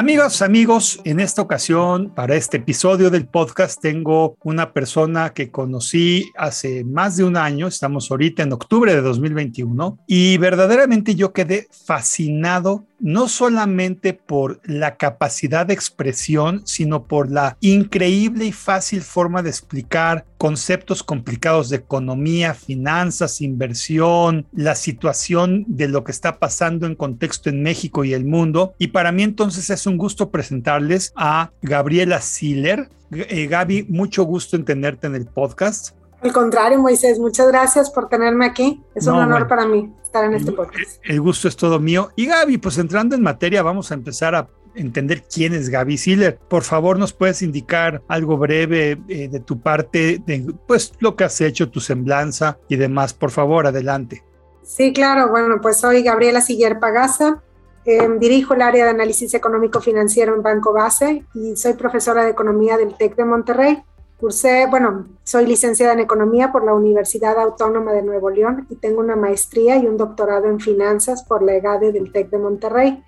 Amigos, amigos, en esta ocasión, para este episodio del podcast, tengo una persona que conocí hace más de un año, estamos ahorita en octubre de 2021, y verdaderamente yo quedé fascinado no solamente por la capacidad de expresión, sino por la increíble y fácil forma de explicar conceptos complicados de economía, finanzas, inversión, la situación de lo que está pasando en contexto en México y el mundo. Y para mí entonces es un gusto presentarles a Gabriela Siller. Eh, Gaby, mucho gusto en tenerte en el podcast. Al contrario, Moisés, muchas gracias por tenerme aquí. Es un honor para mí estar en este podcast. El gusto es todo mío. Y Gaby, pues entrando en materia, vamos a empezar a entender quién es Gaby Siller. Por favor, nos puedes indicar algo breve eh, de tu parte, de pues lo que has hecho, tu semblanza y demás. Por favor, adelante. Sí, claro. Bueno, pues soy Gabriela Siller Pagasa. Em, dirijo el área de análisis económico financiero en Banco Base y soy profesora de economía del TEC de Monterrey. Cursé, bueno, soy licenciada en Economía por la Universidad Autónoma de Nuevo León y tengo una maestría y un doctorado en Finanzas por la EGADE del TEC de Monterrey.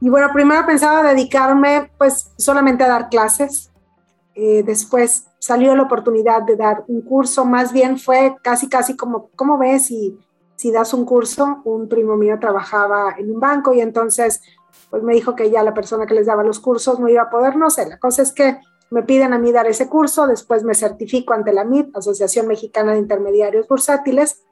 Y bueno, primero pensaba dedicarme pues solamente a dar clases. Eh, después salió la oportunidad de dar un curso, más bien fue casi, casi como, ¿cómo ves si, si das un curso? Un primo mío trabajaba en un banco y entonces pues me dijo que ya la persona que les daba los cursos no iba a poder, no sé, la cosa es que me piden a mí dar ese curso, después me certifico ante la MIT, Asociación Mexicana de Intermediarios Bursátiles,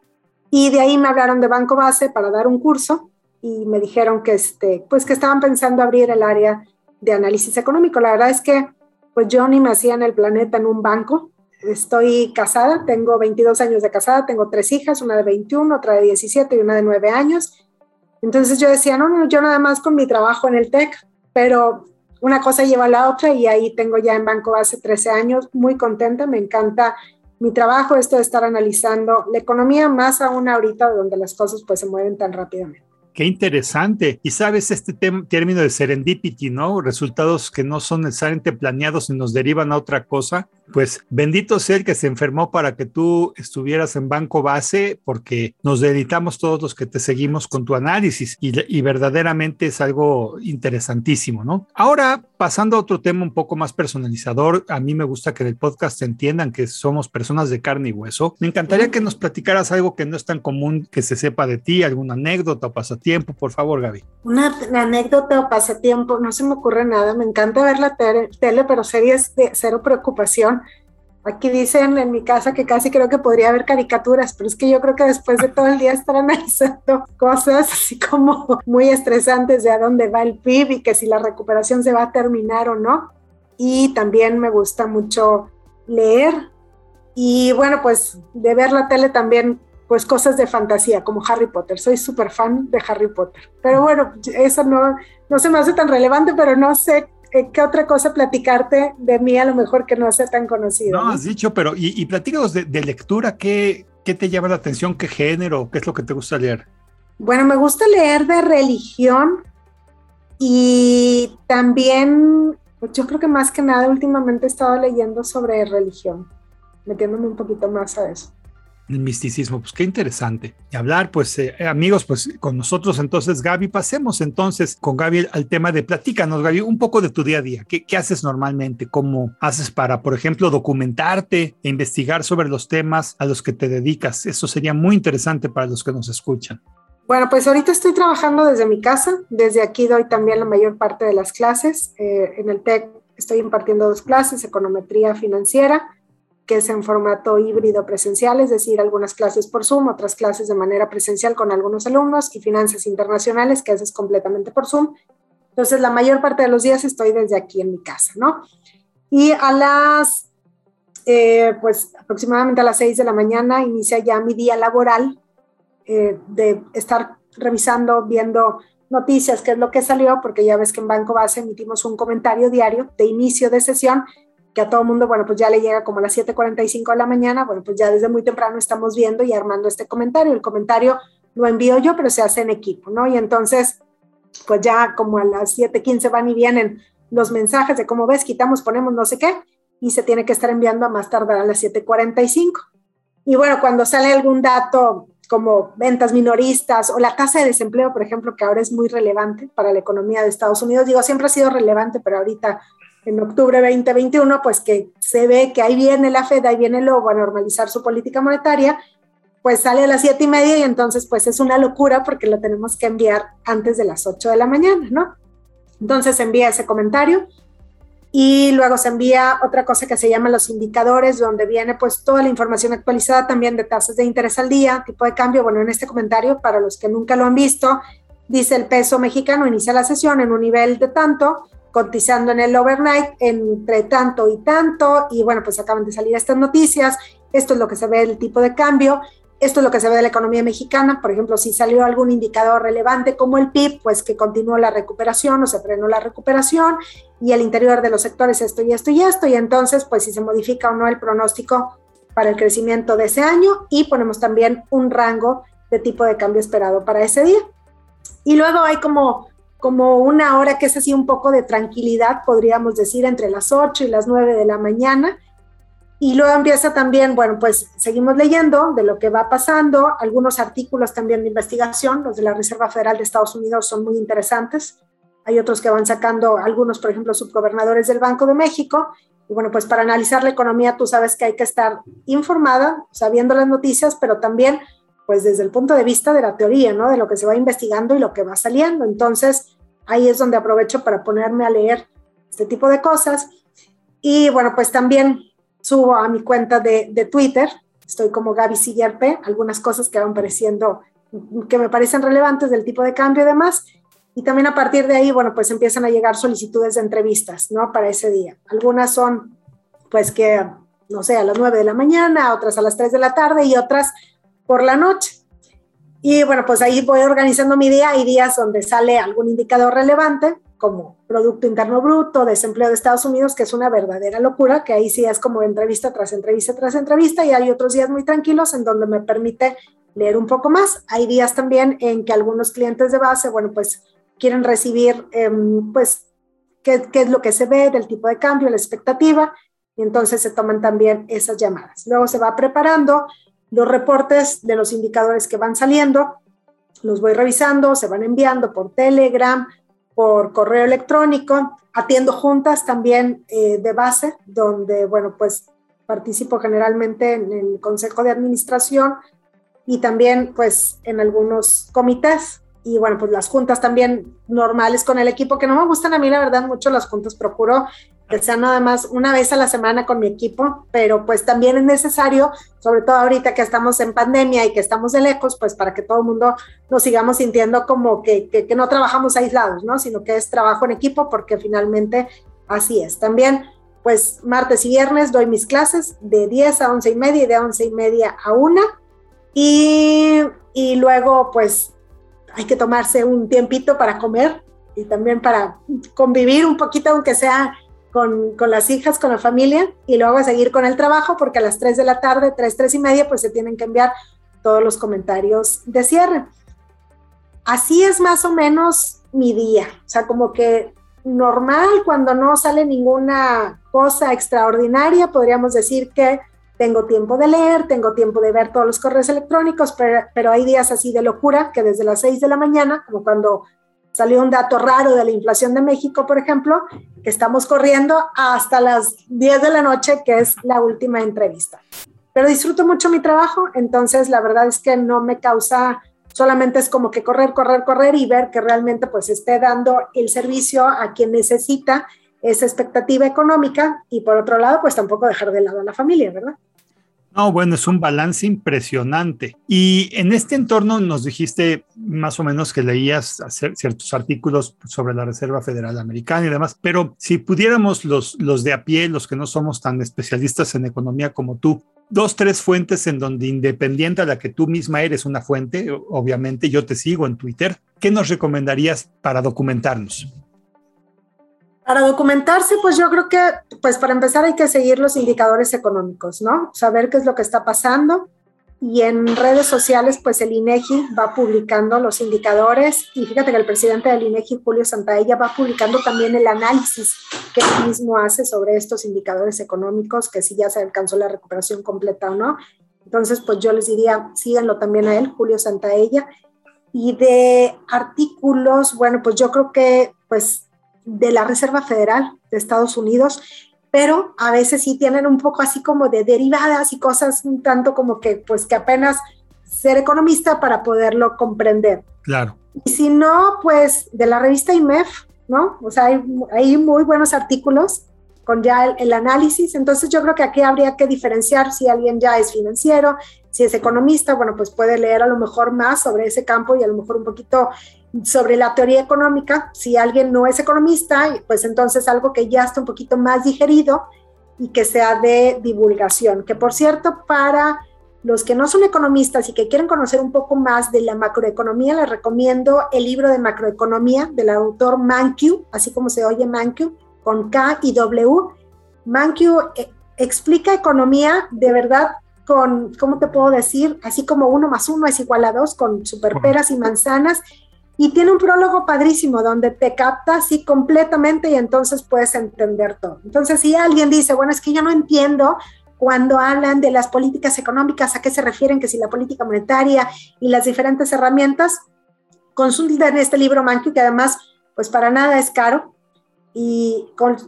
y de ahí me hablaron de Banco Base para dar un curso y me dijeron que, este, pues que estaban pensando abrir el área de análisis económico. La verdad es que pues yo ni me hacía en el planeta en un banco. Estoy casada, tengo 22 años de casada, tengo tres hijas, una de 21, otra de 17 y una de 9 años. Entonces yo decía, no, no, yo nada más con mi trabajo en el TEC, pero una cosa lleva a la otra y ahí tengo ya en Banco hace 13 años, muy contenta, me encanta mi trabajo, esto de estar analizando la economía, más aún ahorita donde las cosas pues se mueven tan rápidamente. Qué interesante. Y sabes este término de serendipity, ¿no? Resultados que no son necesariamente planeados y nos derivan a otra cosa. Pues bendito sea el que se enfermó para que tú estuvieras en banco base, porque nos dedicamos todos los que te seguimos con tu análisis y, y verdaderamente es algo interesantísimo, ¿no? Ahora, pasando a otro tema un poco más personalizador, a mí me gusta que en el podcast entiendan que somos personas de carne y hueso. Me encantaría que nos platicaras algo que no es tan común que se sepa de ti, alguna anécdota o pasatiempo, por favor, Gaby. Una, anécdota o pasatiempo, no se me ocurre nada. Me encanta ver la tele, pero series de cero preocupación Aquí dicen en mi casa que casi creo que podría haber caricaturas, pero es que yo creo que después de todo el día estar analizando cosas así como muy estresantes de a dónde va el PIB y que si la recuperación se va a terminar o no. Y también me gusta mucho leer. Y bueno, pues de ver la tele también, pues cosas de fantasía como Harry Potter. Soy súper fan de Harry Potter. Pero bueno, eso no, no se me hace tan relevante, pero no sé ¿qué otra cosa platicarte de mí a lo mejor que no sea tan conocido? No, has dicho, pero y, y platícanos de, lectura, ¿qué, ¿qué te llama la atención? ¿Qué género? ¿Qué es lo que te gusta leer? Bueno, me gusta leer de religión y también, yo creo que más que nada últimamente he estado leyendo sobre religión, metiéndome un poquito más a eso el misticismo. Pues qué interesante. Y hablar, pues eh, amigos, pues con nosotros entonces, Gaby, pasemos entonces con Gaby al tema de platícanos, Gaby, un poco de tu día a día. ¿Qué, haces normalmente? ¿Cómo haces para, por ejemplo, documentarte e investigar sobre los temas a los que te dedicas? Eso sería muy interesante para los que nos escuchan. Bueno, pues ahorita estoy trabajando desde mi casa. Desde aquí doy también la mayor parte de las clases. Eh, en el TEC estoy impartiendo dos clases, econometría financiera que es en formato híbrido presencial, es decir, algunas clases por Zoom, otras clases de manera presencial con algunos alumnos y finanzas internacionales, que es completamente por Zoom. Entonces, la mayor parte de los días estoy desde aquí en mi casa, ¿no? Y a las, eh, pues aproximadamente a las 6 de la mañana inicia ya mi día laboral eh, de estar revisando, viendo noticias, qué es lo que salió, porque ya ves que en Banco Base emitimos un comentario diario de inicio de sesión que a todo mundo, bueno, pues ya le llega como a las 7.45 de la mañana, bueno, pues ya desde muy temprano estamos viendo y armando este comentario. El comentario lo envío yo, pero se hace en equipo, ¿no? Y entonces, pues ya como a las 7:15 van y vienen los mensajes de cómo ves, quitamos, ponemos no sé qué, y se tiene que estar enviando a más tardar a las 7:45. Y bueno, cuando sale algún dato como ventas minoristas o la tasa de desempleo, por ejemplo, que ahora es muy relevante para la economía de Estados Unidos, digo, siempre ha sido relevante, pero ahorita en octubre 2021, pues que se ve que ahí viene la Fed, ahí viene el lobo a normalizar su política monetaria, pues sale a las siete y media y entonces pues es una locura porque lo tenemos que enviar antes de las 8 de la mañana, ¿no? Entonces envía ese comentario y luego se envía otra cosa que se llama los indicadores, donde viene pues toda la información actualizada también de tasas de interés al día, tipo de cambio. Bueno, en este comentario, para los que nunca lo han visto, dice el peso mexicano inicia la sesión en un nivel de tanto, cotizando en el overnight entre tanto y tanto, y bueno, pues acaban de salir estas noticias, esto es lo que se ve del tipo de cambio, esto es lo que se ve de la economía mexicana, por ejemplo, si salió algún indicador relevante como el PIB, pues que continuó la recuperación o se frenó la recuperación y el interior de los sectores esto y esto y esto, y entonces pues si se modifica o no el pronóstico para el crecimiento de ese año y ponemos también un rango de tipo de cambio esperado para ese día. Y luego hay como, como una hora que es así un poco de tranquilidad, podríamos decir, entre las 8 y las 9 de la mañana, y luego empieza también, bueno, pues seguimos leyendo de lo que va pasando, algunos artículos también de investigación, los de la Reserva Federal de Estados Unidos son muy interesantes. Hay otros que van sacando, algunos, por ejemplo, subgobernadores del Banco de México. Y bueno, pues para analizar la economía, tú sabes que hay que estar informada, sabiendo las noticias, pero también, pues desde el punto de vista de la teoría, ¿no? De lo que se va investigando y lo que va saliendo. Entonces, ahí es donde aprovecho para ponerme a leer este tipo de cosas. Y bueno, pues también subo a mi cuenta de, de Twitter, estoy como Gaby Sillerpe, algunas cosas que van pareciendo, que me parecen relevantes del tipo de cambio y demás. Y también a partir de ahí, bueno, pues empiezan a llegar solicitudes de entrevistas, ¿no? Para ese día. Algunas son, pues que, no sé, a las 9 de la mañana, otras a las 3 de la tarde y otras por la noche. Y bueno, pues ahí voy organizando mi día. Hay días donde sale algún indicador relevante, como Producto Interno Bruto, desempleo de Estados Unidos, que es una verdadera locura, que ahí sí es como entrevista tras entrevista tras entrevista, y hay otros días muy tranquilos en donde me permite leer un poco más. Hay días también en que algunos clientes de base, bueno, pues quieren recibir, em, pues, qué, qué es lo que se ve del tipo de cambio, la expectativa, y entonces se toman también esas llamadas. Luego se va preparando los reportes de los indicadores que van saliendo, los voy revisando, se van enviando por Telegram, por correo electrónico, atiendo juntas también eh, de base, donde, bueno, pues participo generalmente en el consejo de administración y también pues en algunos comités. Y bueno, pues las juntas también normales con el equipo, que no me gustan a mí la verdad mucho las juntas, procuro que sea nada más una vez a la semana con mi equipo, pero pues también es necesario, sobre todo ahorita que estamos en pandemia y que estamos de lejos, pues para que todo el mundo nos sigamos sintiendo como que, que, no trabajamos aislados, ¿no? Sino que es trabajo en equipo, porque finalmente así es. También, pues martes y viernes doy mis clases de 10 a 11 y media y de 11 y media a 1. Y, y luego, pues hay que tomarse un tiempito para comer y también para convivir un poquito, aunque sea con, las hijas, con la familia, y luego a seguir con el trabajo, porque a las 3 de la tarde, 3, 3 y media, pues se tienen que enviar todos los comentarios de cierre. Así es más o menos mi día, o sea, como que normal, cuando no sale ninguna cosa extraordinaria, podríamos decir que tengo tiempo de leer, tengo tiempo de ver todos los correos electrónicos, pero, pero hay días así de locura que desde las 6 de la mañana, como cuando Salió un dato raro de la inflación de México, por ejemplo, que estamos corriendo hasta las 10 de la noche, que es la última entrevista. Pero disfruto mucho mi trabajo, entonces la verdad es que no me causa, solamente es como que correr, correr, correr y ver que realmente pues esté dando el servicio a quien necesita esa expectativa económica y por otro lado pues tampoco dejar de lado a la familia, ¿verdad? No, bueno, es un balance impresionante. Y en este entorno nos dijiste más o menos que leías ciertos artículos sobre la Reserva Federal Americana y demás, pero si pudiéramos los, los de a pie, los que no somos tan especialistas en economía como tú, dos, tres fuentes en donde independiente a la que tú misma eres una fuente, obviamente yo te sigo en Twitter, ¿qué nos recomendarías para documentarnos? Para documentarse, pues yo creo que, pues para empezar hay que seguir los indicadores económicos, ¿no? Saber qué es lo que está pasando. y en redes sociales, pues el INEGI va publicando los indicadores y fíjate que el presidente del INEGI, Julio Santaella, va publicando también el análisis que él mismo hace sobre estos indicadores económicos, que si ya se alcanzó la recuperación completa o no. Entonces, pues yo les diría, síganlo también a él, Julio Santaella. Y de artículos, bueno, pues yo creo que, pues, de la Reserva Federal de Estados Unidos, pero a veces sí tienen un poco así como de derivadas y cosas un tanto como que pues que apenas ser economista para poderlo comprender. Claro. Y si no, pues de la revista IMEF, ¿no? O sea, hay, hay muy buenos artículos con ya el, el, análisis. Entonces yo creo que aquí habría que diferenciar si alguien ya es financiero, si es economista, bueno, pues puede leer a lo mejor más sobre ese campo y a lo mejor un poquito sobre la teoría económica. Si alguien no es economista, pues entonces algo que ya está un poquito más digerido y que sea de divulgación. Que por cierto, para los que no son economistas y que quieren conocer un poco más de la macroeconomía, les recomiendo el libro de macroeconomía del autor Mankiw, así como se oye Mankiw, con K y W. Mankiw eh, explica economía de verdad con, ¿cómo te puedo decir? Así como uno más uno es igual a dos, con superperas y manzanas. Y tiene un prólogo padrísimo donde te capta así completamente y entonces puedes entender todo. Entonces, si alguien dice, bueno, es que yo no entiendo cuando hablan de las políticas económicas, a qué se refieren, que si la política monetaria y las diferentes herramientas, consulten este libro Manquio, que además, pues para nada es caro, y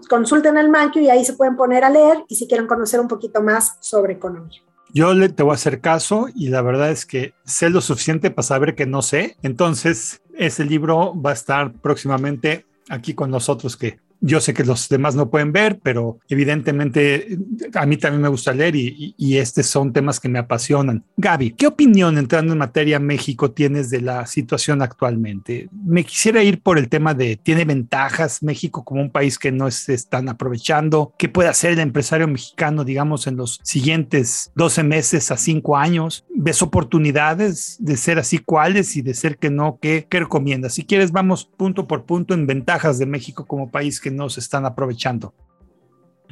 consulten el Manquio y ahí se pueden poner a leer y si quieren conocer un poquito más sobre economía. Yo le, te voy a hacer caso y la verdad es que sé lo suficiente para saber que no sé. Entonces, ese libro va a estar próximamente aquí con nosotros, que yo sé que los demás no pueden ver, pero evidentemente a mí también me gusta leer y, y, estos son temas que me apasionan. Gaby, ¿qué opinión entrando en materia México tienes de la situación actualmente? Me quisiera ir por el tema de, ¿tiene ventajas México como un país que no se están aprovechando? ¿Qué puede hacer el empresario mexicano, digamos, en los siguientes 12 meses a 5 años? ¿Ves oportunidades de ser así cuáles y de ser que no? ¿Qué, qué recomiendas? Si quieres, vamos punto por punto en ventajas de México como país que no se están aprovechando?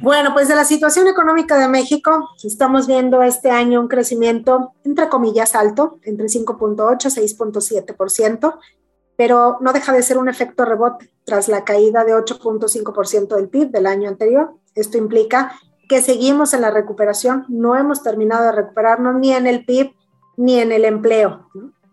Bueno, pues de la situación económica de México, estamos viendo este año un crecimiento, entre comillas, alto, entre 5.8 y 6.7%, pero no deja de ser un efecto rebote tras la caída de 8.5% del PIB del año anterior. Esto implica que seguimos en la recuperación, no hemos terminado de recuperarnos ni en el PIB ni en el empleo.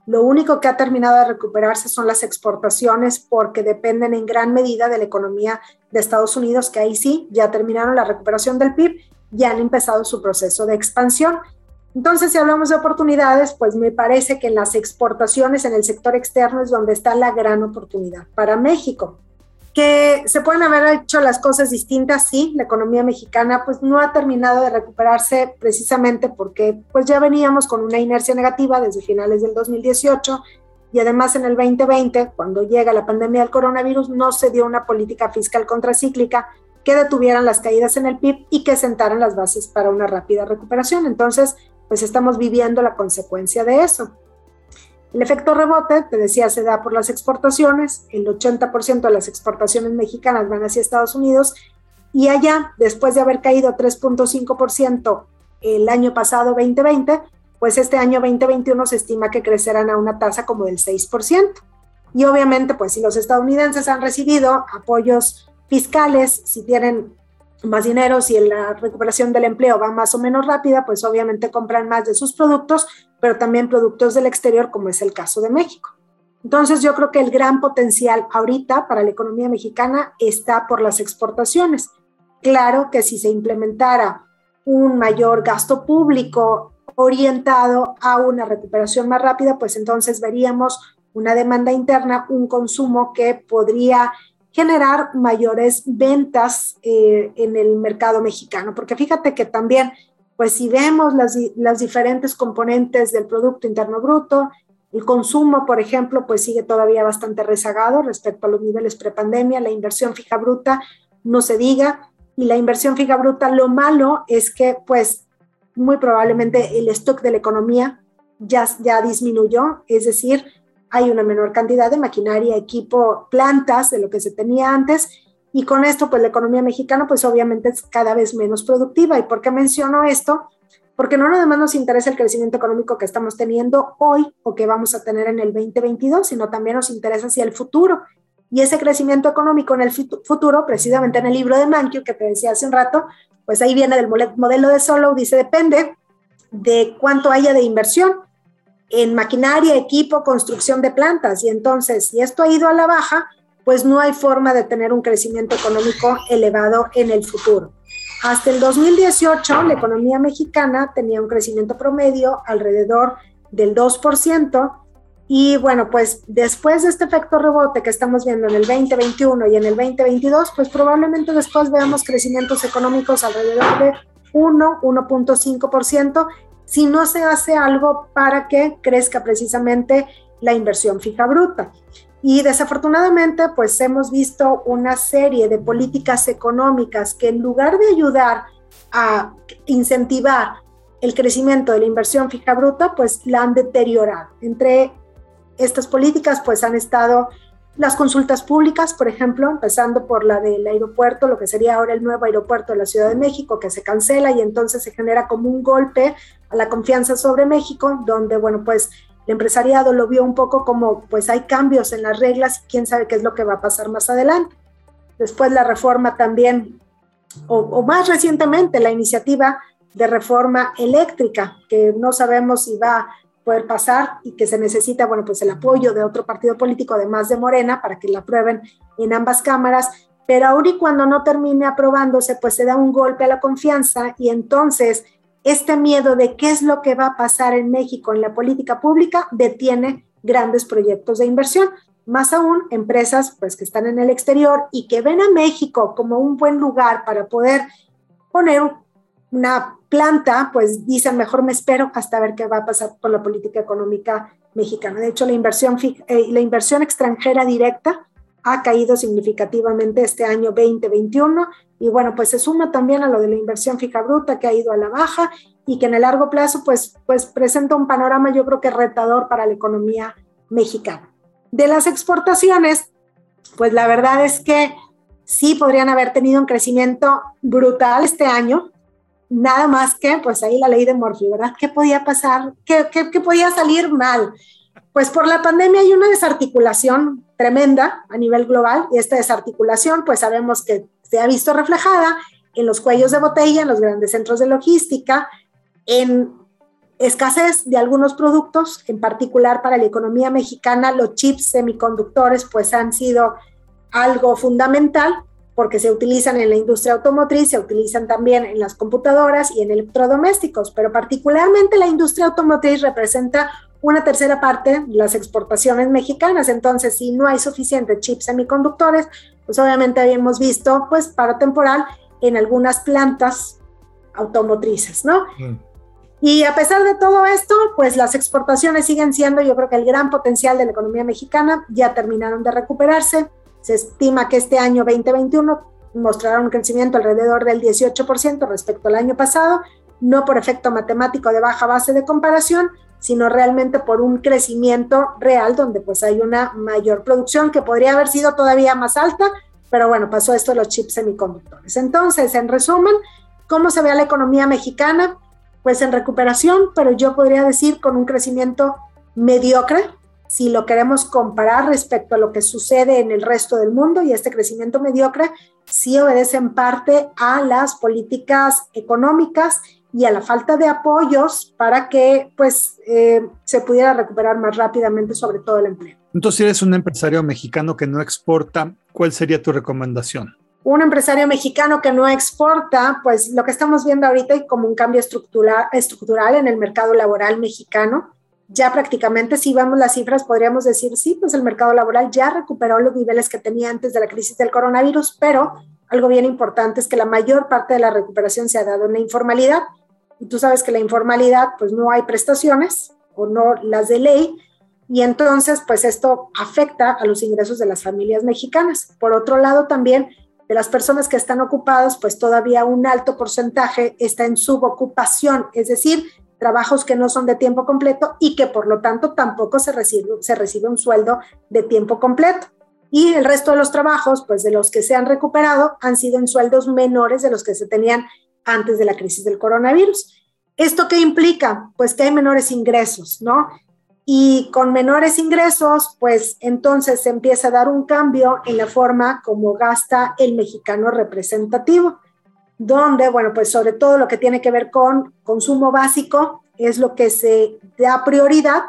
Lo único que ha terminado de recuperarse son las exportaciones porque dependen en gran medida de la economía de Estados Unidos, que ahí sí ya terminaron la recuperación del PIB y han empezado su proceso de expansión. Entonces, si hablamos de oportunidades, pues me parece que en las exportaciones en el sector externo es donde está la gran oportunidad para México que se pueden haber hecho las cosas distintas, sí, la economía mexicana pues no ha terminado de recuperarse precisamente porque pues ya veníamos con una inercia negativa desde finales del 2018 y además en el 2020, cuando llega la pandemia del coronavirus, no se dio una política fiscal contracíclica que detuvieran las caídas en el PIB y que sentaran las bases para una rápida recuperación. Entonces, pues estamos viviendo la consecuencia de eso. El efecto rebote, te decía, se da por las exportaciones. El 80% de las exportaciones mexicanas van hacia Estados Unidos y allá, después de haber caído 3.5% el año pasado 2020, pues este año 2021 se estima que crecerán a una tasa como del 6%. Y obviamente, pues si los estadounidenses han recibido apoyos fiscales, si tienen más dinero, si la recuperación del empleo va más o menos rápida, pues obviamente compran más de sus productos, pero también productos del exterior, como es el caso de México. Entonces yo creo que el gran potencial ahorita para la economía mexicana está por las exportaciones. Claro que si se implementara un mayor gasto público orientado a una recuperación más rápida, pues entonces veríamos una demanda interna, un consumo que podría generar mayores ventas eh, en el mercado mexicano, porque fíjate que también, pues si vemos las, diferentes componentes del Producto Interno Bruto, el consumo, por ejemplo, pues sigue todavía bastante rezagado respecto a los niveles prepandemia, la inversión fija bruta no se diga, y la inversión fija bruta, lo malo es que pues muy probablemente el stock de la economía ya, ya disminuyó, es decir, hay una menor cantidad de maquinaria, equipo, plantas de lo que se tenía antes y con esto pues la economía mexicana pues obviamente es cada vez menos productiva. ¿Y por qué menciono esto? porque no nada más nos interesa el crecimiento económico que estamos teniendo hoy o que vamos a tener en el 2022, sino también nos interesa hacia el futuro. Y ese crecimiento económico en el futuro, precisamente en el libro de Mankio que te decía hace un rato, pues ahí viene del modelo de Solo, dice, depende de cuánto haya de inversión en maquinaria, equipo, construcción de plantas. Y entonces, si esto ha ido a la baja, pues no hay forma de tener un crecimiento económico elevado en el futuro. Hasta el 2018, la economía mexicana tenía un crecimiento promedio alrededor del 2%. Y bueno, pues después de este efecto rebote que estamos viendo en el 2021 y en el 2022, pues probablemente después veamos crecimientos económicos alrededor de 1, 1.5%, si no se hace algo para que crezca precisamente la inversión fija bruta. Y desafortunadamente, pues hemos visto una serie de políticas económicas que en lugar de ayudar a incentivar el crecimiento de la inversión fija bruta, pues la han deteriorado. Entre estas políticas, pues han estado las consultas públicas, por ejemplo, empezando por la del aeropuerto, lo que sería ahora el nuevo aeropuerto de la Ciudad de México, que se cancela y entonces se genera como un golpe a la confianza sobre México, donde, bueno, pues el empresariado lo vio un poco como, pues hay cambios en las reglas quién sabe qué es lo que va a pasar más adelante. Después la reforma también, o, más recientemente, la iniciativa de reforma eléctrica, que no sabemos si va a poder pasar y que se necesita, bueno, pues el apoyo de otro partido político, además de Morena, para que la aprueben en ambas cámaras, pero ahora y cuando no termine aprobándose, pues se da un golpe a la confianza y entonces este miedo de qué es lo que va a pasar en México en la política pública detiene grandes proyectos de inversión. Más aún, empresas pues, que están en el exterior y que ven a México como un buen lugar para poder poner una planta, pues dicen, mejor me espero hasta ver qué va a pasar con la política económica mexicana. De hecho, la inversión, eh, la inversión extranjera directa ha caído significativamente este año 2021 y bueno, pues se suma también a lo de la inversión fija bruta que ha ido a la baja y que en el largo plazo pues, pues presenta un panorama yo creo que retador para la economía mexicana. De las exportaciones, pues la verdad es que sí podrían haber tenido un crecimiento brutal este año, nada más que pues ahí la ley de Morphy, ¿verdad? ¿Qué podía pasar? ¿Qué, qué, qué podía salir mal? Pues por la pandemia hay una desarticulación tremenda a nivel global y esta desarticulación pues sabemos que se ha visto reflejada en los cuellos de botella, en los grandes centros de logística, en escasez de algunos productos, en particular para la economía mexicana, los chips semiconductores pues han sido algo fundamental porque se utilizan en la industria automotriz, se utilizan también en las computadoras y en electrodomésticos, pero particularmente la industria automotriz representa una tercera parte de las exportaciones mexicanas. Entonces, si no hay suficiente chips semiconductores, pues obviamente habíamos visto pues paro temporal en algunas plantas automotrices, ¿no? Mm. Y a pesar de todo esto, pues las exportaciones siguen siendo, yo creo que el gran potencial de la economía mexicana, ya terminaron de recuperarse. Se estima que este año 2021 mostrará un crecimiento alrededor del 18% respecto al año pasado, no por efecto matemático de baja base de comparación, sino realmente por un crecimiento real donde pues hay una mayor producción que podría haber sido todavía más alta, pero bueno, pasó esto de los chips semiconductores. Entonces, en resumen, ¿cómo se ve la economía mexicana? Pues en recuperación, pero yo podría decir con un crecimiento mediocre, si lo queremos comparar respecto a lo que sucede en el resto del mundo, y este crecimiento mediocre sí obedece en parte a las políticas económicas y a la falta de apoyos para que pues eh, se pudiera recuperar más rápidamente sobre todo el empleo. Entonces, si eres un empresario mexicano que no exporta, ¿cuál sería tu recomendación? Un empresario mexicano que no exporta, pues lo que estamos viendo ahorita es como un cambio estructural, estructural en el mercado laboral mexicano. Ya prácticamente, si vemos las cifras, podríamos decir, sí, pues el mercado laboral ya recuperó los niveles que tenía antes de la crisis del coronavirus, pero algo bien importante es que la mayor parte de la recuperación se ha dado en la informalidad y tú sabes que la informalidad, pues no hay prestaciones o no las de ley, y entonces, pues esto afecta a los ingresos de las familias mexicanas. Por otro lado, también de las personas que están ocupadas, pues todavía un alto porcentaje está en subocupación, es decir, trabajos que no son de tiempo completo y que por lo tanto tampoco se recibe, se recibe un sueldo de tiempo completo. Y el resto de los trabajos, pues de los que se han recuperado, han sido en sueldos menores de los que se tenían antes de la crisis del coronavirus. ¿Esto qué implica? Pues que hay menores ingresos, ¿no? Y con menores ingresos, pues entonces se empieza a dar un cambio en la forma como gasta el mexicano representativo, donde, bueno, pues sobre todo lo que tiene que ver con consumo básico es lo que se da prioridad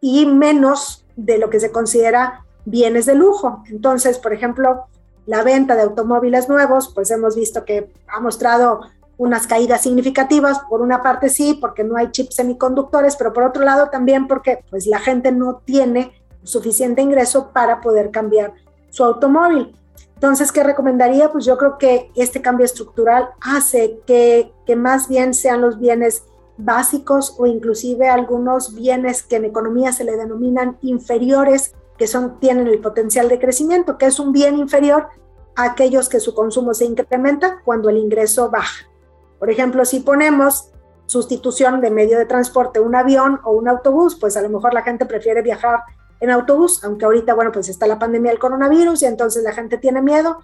y menos de lo que se considera bienes de lujo. Entonces, por ejemplo, la venta de automóviles nuevos, pues hemos visto que ha mostrado unas caídas significativas, por una parte sí, porque no hay chips semiconductores, pero por otro lado también porque pues la gente no tiene suficiente ingreso para poder cambiar su automóvil. Entonces, ¿qué recomendaría? Pues yo creo que este cambio estructural hace que, que más bien sean los bienes básicos o inclusive algunos bienes que en economía se le denominan inferiores, que son, tienen el potencial de crecimiento, que es un bien inferior a aquellos que su consumo se incrementa cuando el ingreso baja. Por ejemplo, si ponemos sustitución de medio de transporte, un avión o un autobús, pues a lo mejor la gente prefiere viajar en autobús, aunque ahorita, bueno, pues está la pandemia del coronavirus y entonces la gente tiene miedo,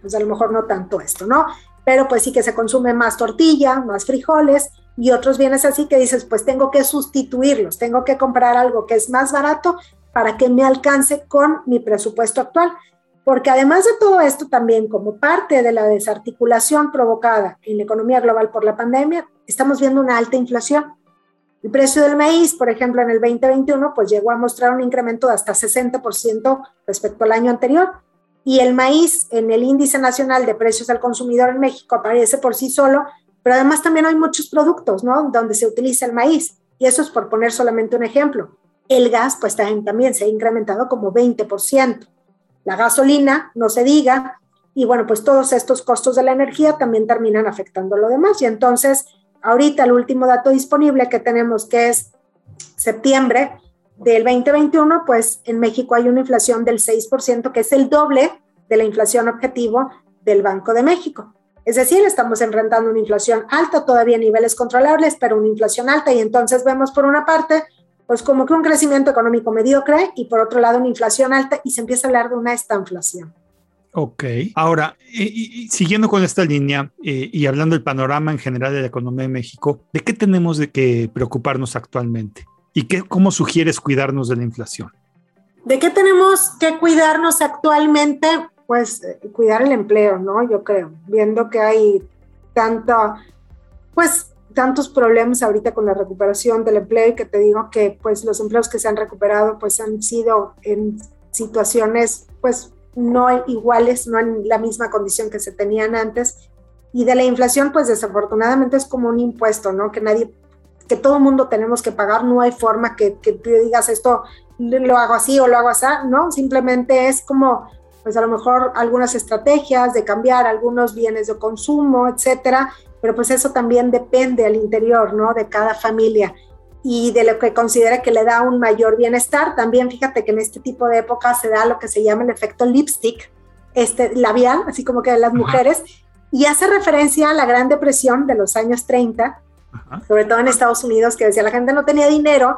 pues a lo mejor no tanto esto, ¿no? Pero pues sí que se consume más tortilla, más frijoles y otros bienes así que dices, pues tengo que sustituirlos, tengo que comprar algo que es más barato para que me alcance con mi presupuesto actual porque además de todo esto también como parte de la desarticulación provocada en la economía global por la pandemia, estamos viendo una alta inflación. El precio del maíz, por ejemplo, en el 2021, pues llegó a mostrar un incremento de hasta 60% respecto al año anterior. Y el maíz en el índice nacional de precios al consumidor en México aparece por sí solo, pero además también hay muchos productos, ¿no? Donde se utiliza el maíz. Y eso es por poner solamente un ejemplo. El gas, pues también se ha incrementado como 20% la gasolina, no se diga, y bueno, pues todos estos costos de la energía también terminan afectando lo demás. Y entonces, ahorita el último dato disponible que tenemos, que es septiembre del 2021, pues en México hay una inflación del 6%, que es el doble de la inflación objetivo del Banco de México. Es decir, estamos enfrentando una inflación alta, todavía a niveles controlables, pero una inflación alta. Y entonces vemos por una parte pues como que un crecimiento económico mediocre y por otro lado una inflación alta y se empieza a hablar de una estanflación. Ok, ahora, siguiendo con esta línea eh, y hablando del panorama en general de la economía de México, ¿de qué tenemos de que preocuparnos actualmente? ¿Y qué, cómo sugieres cuidarnos de la inflación? ¿De qué tenemos que cuidarnos actualmente? Pues eh, cuidar el empleo, ¿no? Yo creo, viendo que hay tanta, pues tantos problemas ahorita con la recuperación del empleo y que te digo que pues los empleos que se han recuperado pues han sido en situaciones pues no iguales, no en la misma condición que se tenían antes. Y de la inflación pues desafortunadamente es como un impuesto, ¿no? Que nadie, que todo mundo tenemos que pagar, no hay forma que, que digas esto lo hago así o lo hago así, ¿no? Simplemente es como pues a lo mejor algunas estrategias de cambiar algunos bienes de consumo, etcétera, pero pues eso también depende al interior, ¿no? De cada familia y de lo que considera que le da un mayor bienestar. También fíjate que en este tipo de época se da lo que se llama el efecto lipstick, este labial, así como que de las mujeres, y hace referencia a la Gran Depresión de los años 30, sobre todo en Estados Unidos, que decía la gente no tenía dinero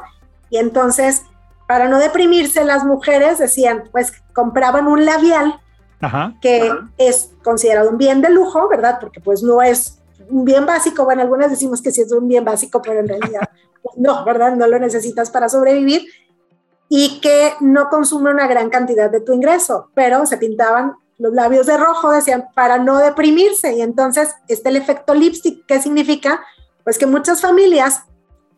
y entonces para no deprimirse las mujeres decían, pues compraban un labial que es considerado un bien de lujo, ¿verdad? Porque pues no es un bien básico, bueno, algunas decimos que sí es un bien básico, pero en realidad pues, no, ¿verdad? No lo necesitas para sobrevivir y que no consume una gran cantidad de tu ingreso, pero se pintaban los labios de rojo, decían, para no deprimirse. Y entonces está el efecto lipstick, ¿qué significa? Pues que muchas familias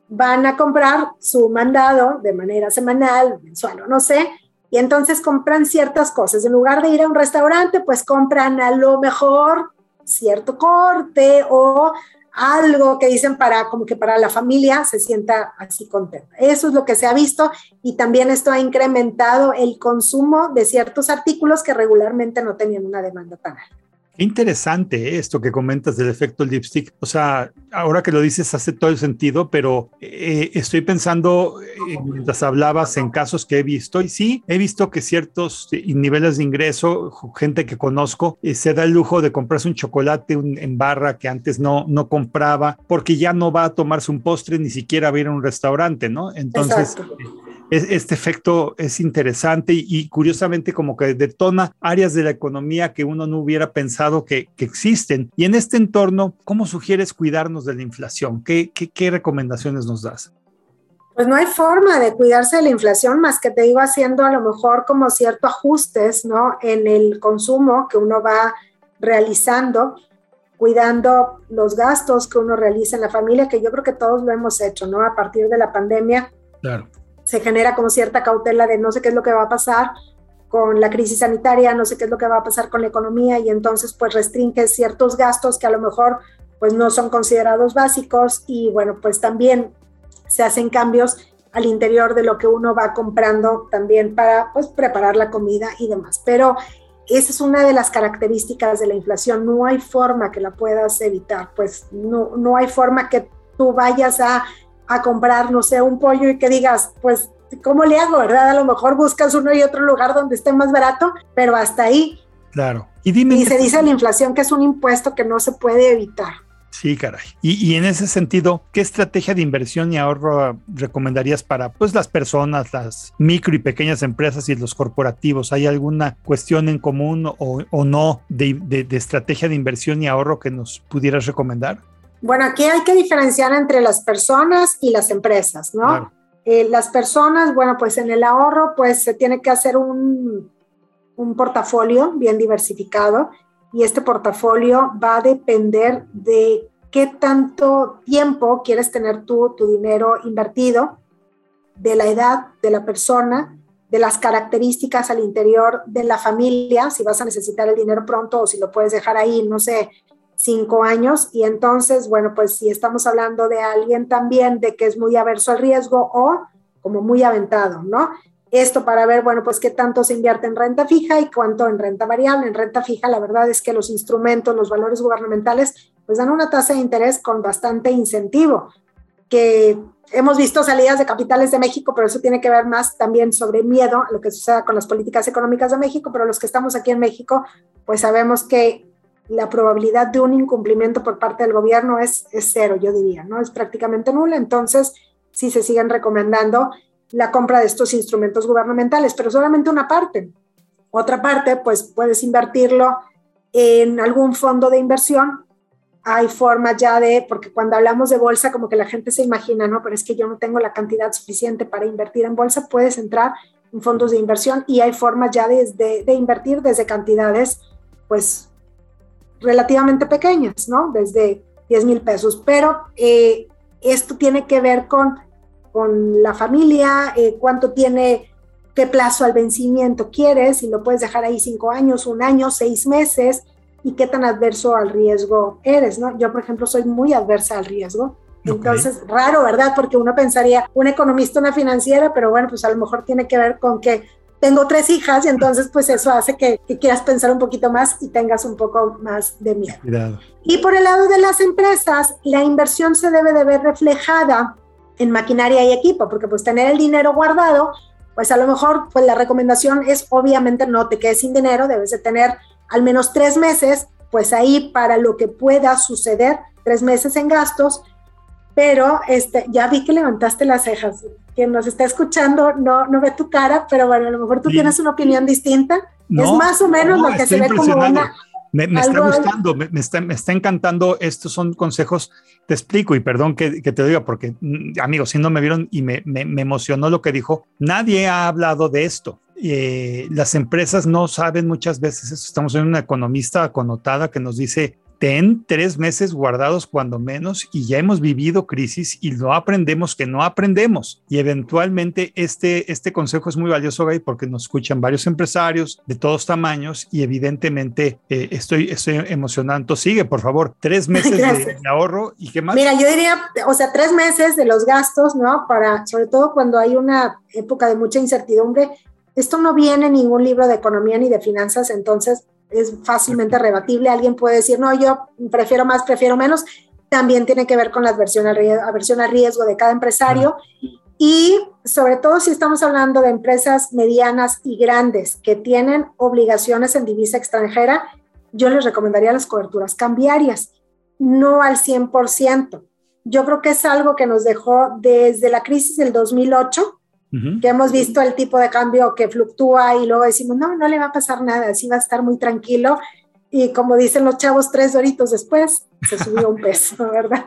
van a comprar su mandado de manera semanal, mensual o no sé, y entonces compran ciertas cosas. En lugar de ir a un restaurante, pues compran a lo mejor cierto corte o algo que dicen para como que para la familia se sienta así contenta. Eso es lo que se ha visto y también esto ha incrementado el consumo de ciertos artículos que regularmente no tenían una demanda tan alta. Interesante esto que comentas del efecto lipstick. O sea, ahora que lo dices hace todo el sentido, pero eh, estoy pensando eh, mientras hablabas en casos que he visto y sí, he visto que ciertos eh, niveles de ingreso, gente que conozco, se da el lujo de comprarse un chocolate en barra que antes no, no compraba porque ya no va a tomarse un postre ni siquiera va a ir a un restaurante, ¿no? Entonces este efecto es interesante y, curiosamente como que detona áreas de la economía que uno no hubiera pensado que, existen. Y en este entorno, ¿cómo sugieres cuidarnos de la inflación? ¿Qué, qué recomendaciones nos das? Pues no hay forma de cuidarse de la inflación más que te digo haciendo a lo mejor como ciertos ajustes, ¿no? En el consumo que uno va realizando, cuidando los gastos que uno realiza en la familia, que yo creo que todos lo hemos hecho, ¿no? A partir de la pandemia. Claro. Se genera como cierta cautela de no sé qué es lo que va a pasar con la crisis sanitaria, no sé qué es lo que va a pasar con la economía y entonces pues restringe ciertos gastos que a lo mejor pues no son considerados básicos y bueno, pues también se hacen cambios al interior de lo que uno va comprando también para pues, preparar la comida y demás. Pero esa es una de las características de la inflación. No hay forma que la puedas evitar, pues no, no hay forma que tú vayas a, a comprar, no sé, un pollo y que digas, pues, ¿cómo le hago, verdad? A lo mejor buscas uno y otro lugar donde esté más barato, pero hasta ahí. Claro. Y, dime y se dice la inflación que es un impuesto que no se puede evitar. Sí, caray. Y, en ese sentido, ¿qué estrategia de inversión y ahorro recomendarías para pues, las personas, las micro y pequeñas empresas y los corporativos? ¿Hay alguna cuestión en común o, no de, estrategia de inversión y ahorro que nos pudieras recomendar? Bueno, aquí hay que diferenciar entre las personas y las empresas, ¿no? Eh, las personas, bueno, pues en el ahorro, pues se tiene que hacer un, un portafolio bien diversificado y este portafolio va a depender de qué tanto tiempo quieres tener tú tu dinero invertido, de la edad de la persona, de las características al interior de la familia, si vas a necesitar el dinero pronto o si lo puedes dejar ahí, no sé, cinco años. Y entonces, bueno, pues si estamos hablando de alguien también de que es muy averso al riesgo o como muy aventado, ¿no? Esto para ver, bueno, pues qué tanto se invierte en renta fija y cuánto en renta variable. En renta fija, la verdad es que los instrumentos, los valores gubernamentales, pues dan una tasa de interés con bastante incentivo, que hemos visto salidas de capitales de México, pero eso tiene que ver más también sobre miedo a lo que suceda con las políticas económicas de México, pero los que estamos aquí en México, pues sabemos que la probabilidad de un incumplimiento por parte del gobierno es, cero, yo diría, ¿no? Es prácticamente nula, entonces sí se siguen recomendando la compra de estos instrumentos gubernamentales, pero solamente una parte. Otra parte, pues puedes invertirlo en algún fondo de inversión. Hay formas ya de, porque cuando hablamos de bolsa, como que la gente se imagina, ¿no? Pero es que yo no tengo la cantidad suficiente para invertir en bolsa, puedes entrar en fondos de inversión y hay formas ya de, de, invertir desde cantidades, pues, relativamente pequeñas, ¿no? Desde 10 mil pesos. Pero eh, esto tiene que ver con con la familia, eh, cuánto tiene, qué plazo al vencimiento quieres, si lo puedes dejar ahí cinco años, un año, seis meses, y qué tan adverso al riesgo eres, ¿no? Yo, por ejemplo, soy muy adversa al riesgo. Entonces, raro, ¿verdad? Porque uno pensaría, un economista, una financiera, pero bueno, pues a lo mejor tiene que ver con que tengo tres hijas y entonces pues eso hace que, quieras pensar un poquito más y tengas un poco más de miedo. Y por el lado de las empresas, la inversión se debe de ver reflejada en maquinaria y equipo, porque pues tener el dinero guardado, pues a lo mejor pues la recomendación es obviamente no te quedes sin dinero, debes de tener al menos tres meses, pues ahí para lo que pueda suceder, tres meses en gastos, pero este, ya vi que levantaste las cejas. Quien nos está escuchando no, no ve tu cara, pero bueno, a lo mejor tú tienes una opinión distinta. es más o menos lo que se ve como una me, está gustando, me, está, me, está, encantando. Estos son consejos. Te explico y perdón que, te diga, porque mm, amigos, si no me vieron y me, emocionó lo que dijo, nadie ha hablado de esto. Eh, las empresas no saben muchas veces eso. Estamos en una economista connotada que nos dice ten tres meses guardados cuando menos y ya hemos vivido crisis y no aprendemos que no aprendemos. Y eventualmente este, este consejo es muy valioso, Gay, porque nos escuchan varios empresarios de todos tamaños y evidentemente eh, estoy, estoy emocionando. Sigue, por favor, tres meses de, ahorro y qué más. Mira, yo diría, o sea, tres meses de los gastos, ¿no? Para, sobre todo cuando hay una época de mucha incertidumbre. Esto no viene en ningún libro de economía ni de finanzas, entonces es fácilmente rebatible. Alguien puede decir, no, yo prefiero más, prefiero menos. También tiene que ver con la aversión al riesgo, aversión riesgo de cada empresario. Y sobre todo si estamos hablando de empresas medianas y grandes que tienen obligaciones en divisa extranjera, yo les recomendaría las coberturas cambiarias, no al 100%. Yo creo que es algo que nos dejó desde la crisis del 2008, que hemos visto el tipo de cambio que fluctúa y luego decimos, no, no le va a pasar nada, así va a estar muy tranquilo. Y como dicen los chavos, tres doritos después se subió un peso, ¿verdad?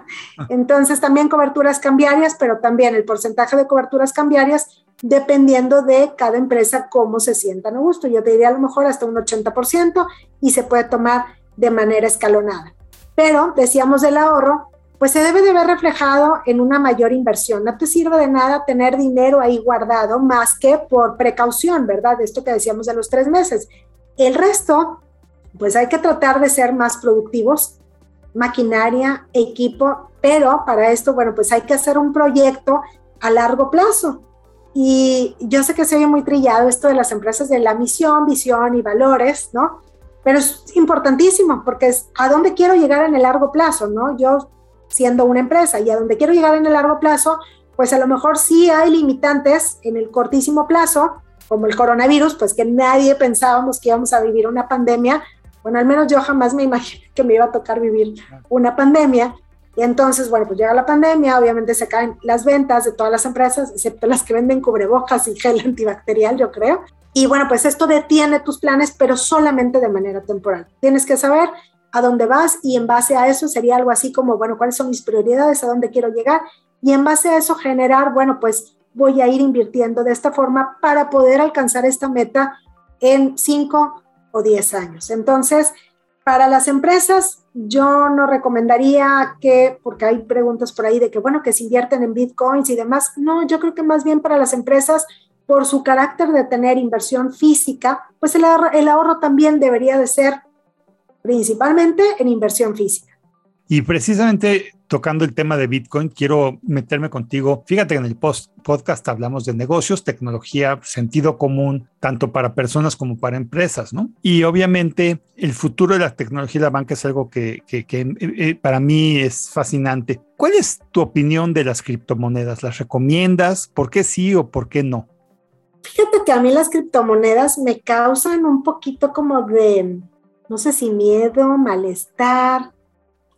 Entonces también coberturas cambiarias, pero también el porcentaje de coberturas cambiarias dependiendo de cada empresa cómo se sientan a gusto. Yo te diría a lo mejor hasta un 80% y se puede tomar de manera escalonada. Pero decíamos del ahorro, pues se debe de ver reflejado en una mayor inversión. No te sirve de nada tener dinero ahí guardado más que por precaución, ¿verdad? De esto que decíamos de los tres meses. El resto, pues hay que tratar de ser más productivos, maquinaria, equipo, pero para esto, bueno, pues hay que hacer un proyecto a largo plazo. Y yo sé que se oye muy trillado esto de las empresas de la misión, visión y valores, ¿no? Pero es importantísimo porque es a dónde quiero llegar en el largo plazo, ¿no? Yo siendo una empresa y a dónde quiero llegar en el largo plazo, pues a lo mejor sí hay limitantes en el cortísimo plazo, como el coronavirus, pues que nadie pensábamos que íbamos a vivir una pandemia. Bueno, al menos yo jamás me imaginé que me iba a tocar vivir una pandemia. Y entonces, bueno, pues llega la pandemia, obviamente se caen las ventas de todas las empresas, excepto las que venden cubrebocas y gel antibacterial, yo creo. Y bueno, pues esto detiene tus planes, pero solamente de manera temporal. Tienes que saber a dónde vas y en base a eso sería algo así como, bueno, cuáles son mis prioridades, a dónde quiero llegar y en base a eso generar, bueno, pues voy a ir invirtiendo de esta forma para poder alcanzar esta meta en 5 o 10 años. Entonces, para las empresas, yo no recomendaría que, porque hay preguntas por ahí de que, bueno, que se invierten en bitcoins y demás. No, yo creo que más bien para las empresas, por su carácter de tener inversión física, pues el ahorro, el ahorro también debería de ser principalmente en inversión física. Y precisamente tocando el tema de Bitcoin, quiero meterme contigo. Fíjate que en el post podcast hablamos de negocios, tecnología, sentido común, tanto para personas como para empresas, ¿no? Y obviamente el futuro de la tecnología y la banca es algo que, que, que eh, eh, para mí es fascinante. ¿Cuál es tu opinión de las criptomonedas? ¿Las recomiendas? ¿Por qué sí o por qué no? Fíjate que a mí las criptomonedas me causan un poquito como de no sé si miedo, malestar.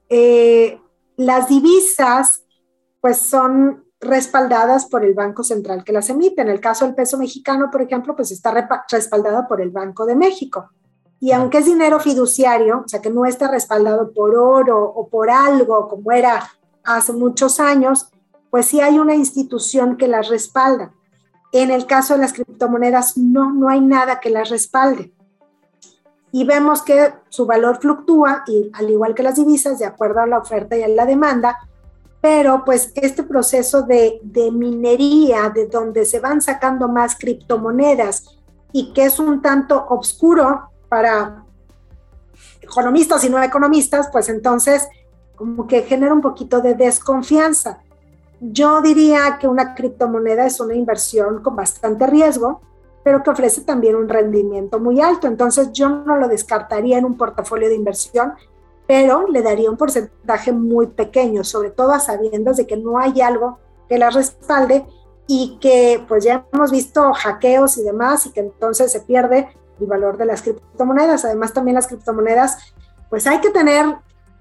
Eh, las divisas, pues son respaldadas por el Banco Central que las emite. En el caso del peso mexicano, por ejemplo, pues está respaldado por el Banco de México. Y aunque es dinero fiduciario, o sea que no está respaldado por oro o por algo como era hace muchos años, pues sí hay una institución que las respalda. En el caso de las criptomonedas, no, no hay nada que las respalde y vemos que su valor fluctúa, y al igual que las divisas, de acuerdo a la oferta y a la demanda, pero pues este proceso de, de minería, de donde se van sacando más criptomonedas y que es un tanto oscuro para economistas y no economistas, pues entonces como que genera un poquito de desconfianza. Yo diría que una criptomoneda es una inversión con bastante riesgo, pero que ofrece también un rendimiento muy alto. Entonces yo no lo descartaría en un portafolio de inversión, pero le daría un porcentaje muy pequeño, sobre todo a sabiendas de que no hay algo que la respalde y que pues ya hemos visto hackeos y demás y que entonces se pierde el valor de las criptomonedas. Además también las criptomonedas, pues hay que tener,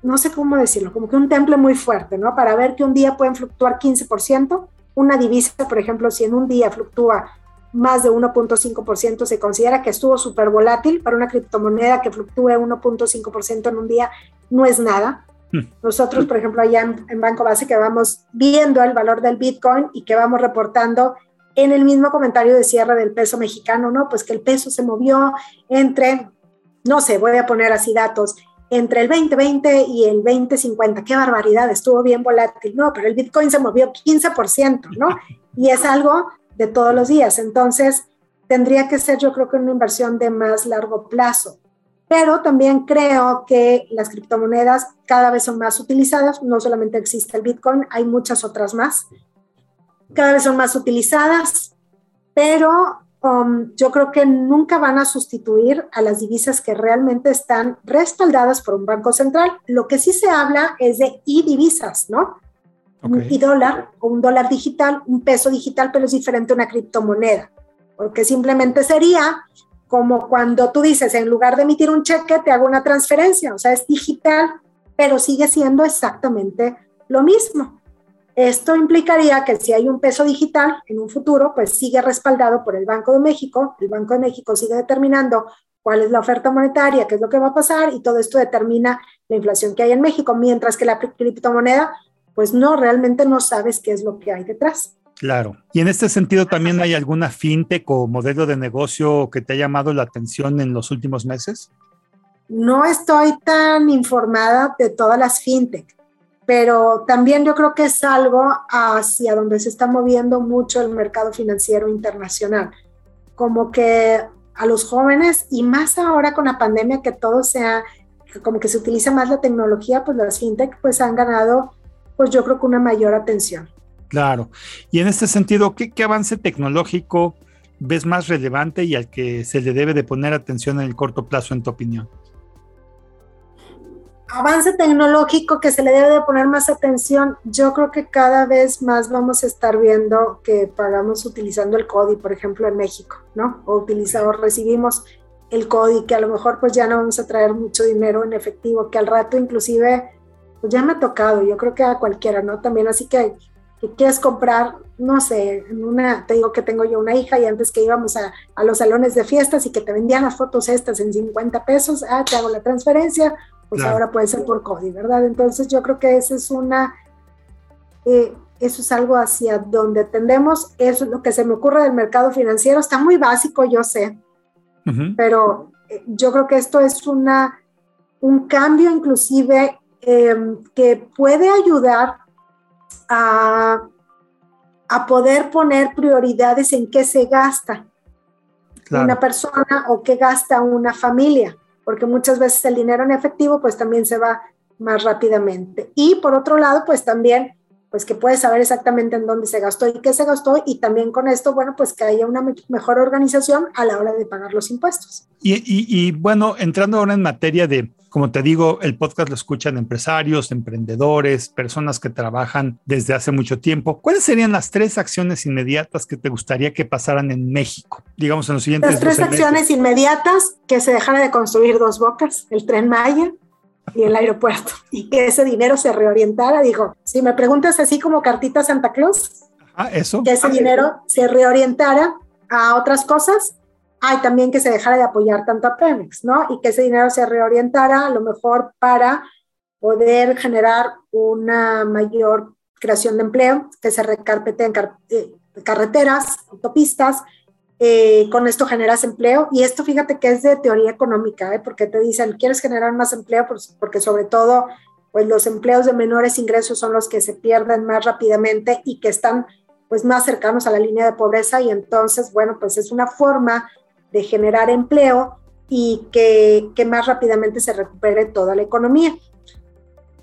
no sé cómo decirlo, como que un temple muy fuerte, ¿no? Para ver que un día pueden fluctuar 15%. Una divisa, por ejemplo, si en un día fluctúa más de 1.5%, se considera que estuvo súper volátil para una criptomoneda que fluctúe 1.5% en un día, no es nada. Hmm. Nosotros, por ejemplo, allá en, Banco Base que vamos viendo el valor del Bitcoin y que vamos reportando en el mismo comentario de cierre del peso mexicano, ¿no? Pues que el peso se movió entre, no sé, voy a poner así datos, entre el 2020 y el 2050. Qué barbaridad, estuvo bien volátil. No, pero el Bitcoin se movió 15%, ¿no? Y es algo de todos los días. Entonces, tendría que ser yo creo que una inversión de más largo plazo. Pero también creo que las criptomonedas cada vez son más utilizadas, no solamente existe el Bitcoin, hay muchas otras más. Cada vez son más utilizadas, pero um, yo creo que nunca van a sustituir a las divisas que realmente están respaldadas por un banco central. Lo que sí se habla es de i-divisas, ¿no? Y dólar o un dólar digital, un peso digital, pero es diferente a una criptomoneda, porque simplemente sería como cuando tú dices, en lugar de emitir un cheque, te hago una transferencia, o sea, es digital, pero sigue siendo exactamente lo mismo. Esto implicaría que si hay un peso digital en un futuro, pues sigue respaldado por el Banco de México. El Banco de México sigue determinando cuál es la oferta monetaria, qué es lo que va a pasar y todo esto determina la inflación que hay en México, mientras que la criptomoneda, pues no, realmente no sabes qué es lo que hay detrás. Claro. Y en este sentido, ¿también hay alguna fintech o modelo de negocio que te ha llamado la atención en los últimos meses? No estoy tan informada de todas las fintech pero también yo creo que es algo hacia donde se está moviendo mucho el mercado financiero internacional, como que a los jóvenes y más ahora con la pandemia que todo sea, como que se utiliza más la tecnología, pues las fintech pues han ganado, pues yo creo que una mayor atención. Claro. Y en este sentido, ¿qué, qué avance tecnológico ves más relevante y al que se le debe de poner atención en el corto plazo, en tu opinión? avance tecnológico que se le debe de poner más atención, yo creo que cada vez más vamos a estar viendo que pagamos utilizando el CODI, por ejemplo, en México, ¿no? O utilizamos, recibimos el CODI, que a lo mejor pues ya no vamos a traer mucho dinero en efectivo, que al rato inclusive, pues ya me ha tocado, yo creo que a cualquiera, ¿no? También así que, que quieres comprar, no sé, en una, te digo que tengo yo una hija y antes que íbamos a, a los salones de fiestas y que te vendían las fotos estas en 50 pesos, ah, te hago la transferencia, pues ahora puede ser por CODI, ¿verdad? Entonces yo creo que eso es una, eh, eso es algo hacia donde tendemos, eso es lo que se me ocurre del mercado financiero, está muy básico, yo sé, pero eh, yo creo que esto es una, un cambio inclusive em, que puede ayudar a, a poder poner prioridades en qué se gasta una persona o qué gasta una familia porque muchas veces el dinero en efectivo pues también se va más rápidamente. Y por otro lado, pues también pues que puedes saber exactamente en dónde se gastó y qué se gastó y también con esto, bueno, pues que haya una mejor organización a la hora de pagar los impuestos. Y, bueno, entrando ahora en materia de, como te digo, el podcast lo escuchan empresarios, emprendedores, personas que trabajan desde hace mucho tiempo. ¿Cuáles serían las tres acciones inmediatas que te gustaría que pasaran en México? Digamos en los siguientes. Las tres acciones inmediatas, que se dejara de construir dos bocas, el tren Maya, y el aeropuerto y que ese dinero se reorientara. Digo, si me preguntas así como cartita Santa Claus, eso. que ese dinero se reorientara a otras cosas. Hay también que se dejara de apoyar tanto a Pemex, ¿no? Y que ese dinero se reorientara a lo mejor para poder generar una mayor creación de empleo, que se recarpeten eh, carreteras, autopistas, eh, con esto generas empleo y esto fíjate que es de teoría económica, ¿eh? porque te dicen, ¿quieres generar más empleo? Pues, porque sobre todo, pues los empleos de menores ingresos son los que se pierden más rápidamente y que están pues más cercanos a la línea de pobreza y entonces, bueno, pues es una forma de generar empleo y que, que más rápidamente se recupere toda la economía.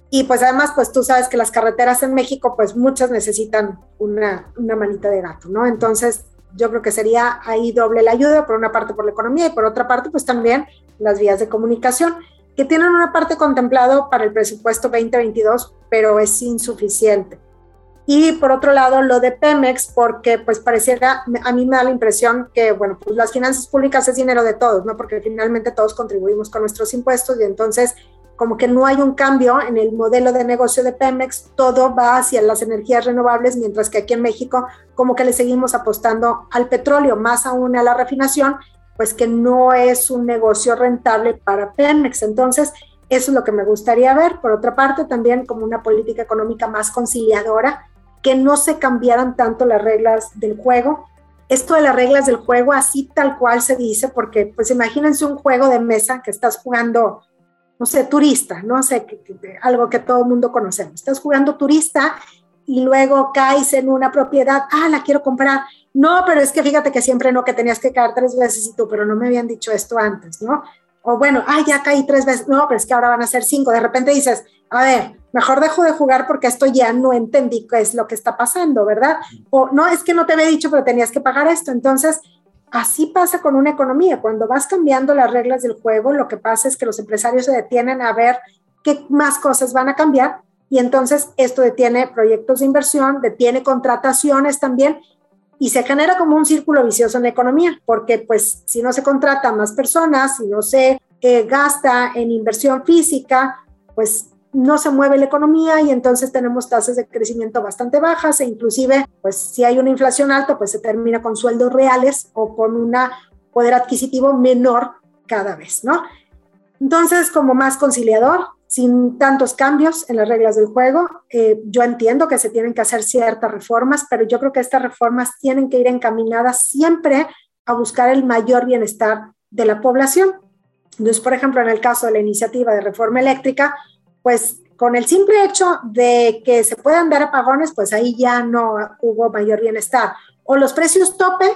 Y pues además, pues tú sabes que las carreteras en México, pues muchas necesitan una, una manita de gato, ¿no? Entonces, yo creo que sería ahí doble la ayuda, por una parte por la economía y por otra parte pues también las vías de comunicación, que tienen una parte contemplado para el presupuesto 2022, pero es insuficiente. Y por otro lado, lo de Pemex, porque pues pareciera, a mí me da la impresión que, bueno, pues las finanzas públicas es dinero de todos, ¿no? Porque finalmente todos contribuimos con nuestros impuestos y entonces como que no hay un cambio en el modelo de negocio de Pemex, todo va hacia las energías renovables, mientras que aquí en México como que le seguimos apostando al petróleo, más aún a la refinación, pues que no es un negocio rentable para Pemex. Entonces, eso es lo que me gustaría ver. Por otra parte, también como una política económica más conciliadora, que no se cambiaran tanto las reglas del juego. Esto de las reglas del juego, así tal cual se dice, porque pues imagínense un juego de mesa que estás jugando no sé, turista, no sé, algo que todo el mundo conocemos. Estás jugando turista y luego caes en una propiedad, ah, la quiero comprar. No, pero es que fíjate que siempre no, que tenías que caer tres veces y tú, pero no me habían dicho esto antes, ¿no? O bueno, ah, ya caí tres veces, no, pero es que ahora van a ser cinco. De repente dices, a ver, mejor dejo de jugar porque esto ya no entendí qué es lo que está pasando, ¿verdad? O no, es que no te había dicho, pero tenías que pagar esto. Entonces, Así pasa con una economía. Cuando vas cambiando las reglas del juego, lo que pasa es que los empresarios se detienen a ver qué más cosas van a cambiar y entonces esto detiene proyectos de inversión, detiene contrataciones también y se genera como un círculo vicioso en la economía, porque pues si no se contrata más personas, si no se eh, gasta en inversión física, pues no se mueve la economía y entonces tenemos tasas de crecimiento bastante bajas e inclusive, pues si hay una inflación alta, pues se termina con sueldos reales o con un poder adquisitivo menor cada vez, ¿no? Entonces, como más conciliador, sin tantos cambios en las reglas del juego, eh, yo entiendo que se tienen que hacer ciertas reformas, pero yo creo que estas reformas tienen que ir encaminadas siempre a buscar el mayor bienestar de la población. Entonces, por ejemplo, en el caso de la iniciativa de reforma eléctrica, pues con el simple hecho de que se puedan dar apagones, pues ahí ya no hubo mayor bienestar. O los precios tope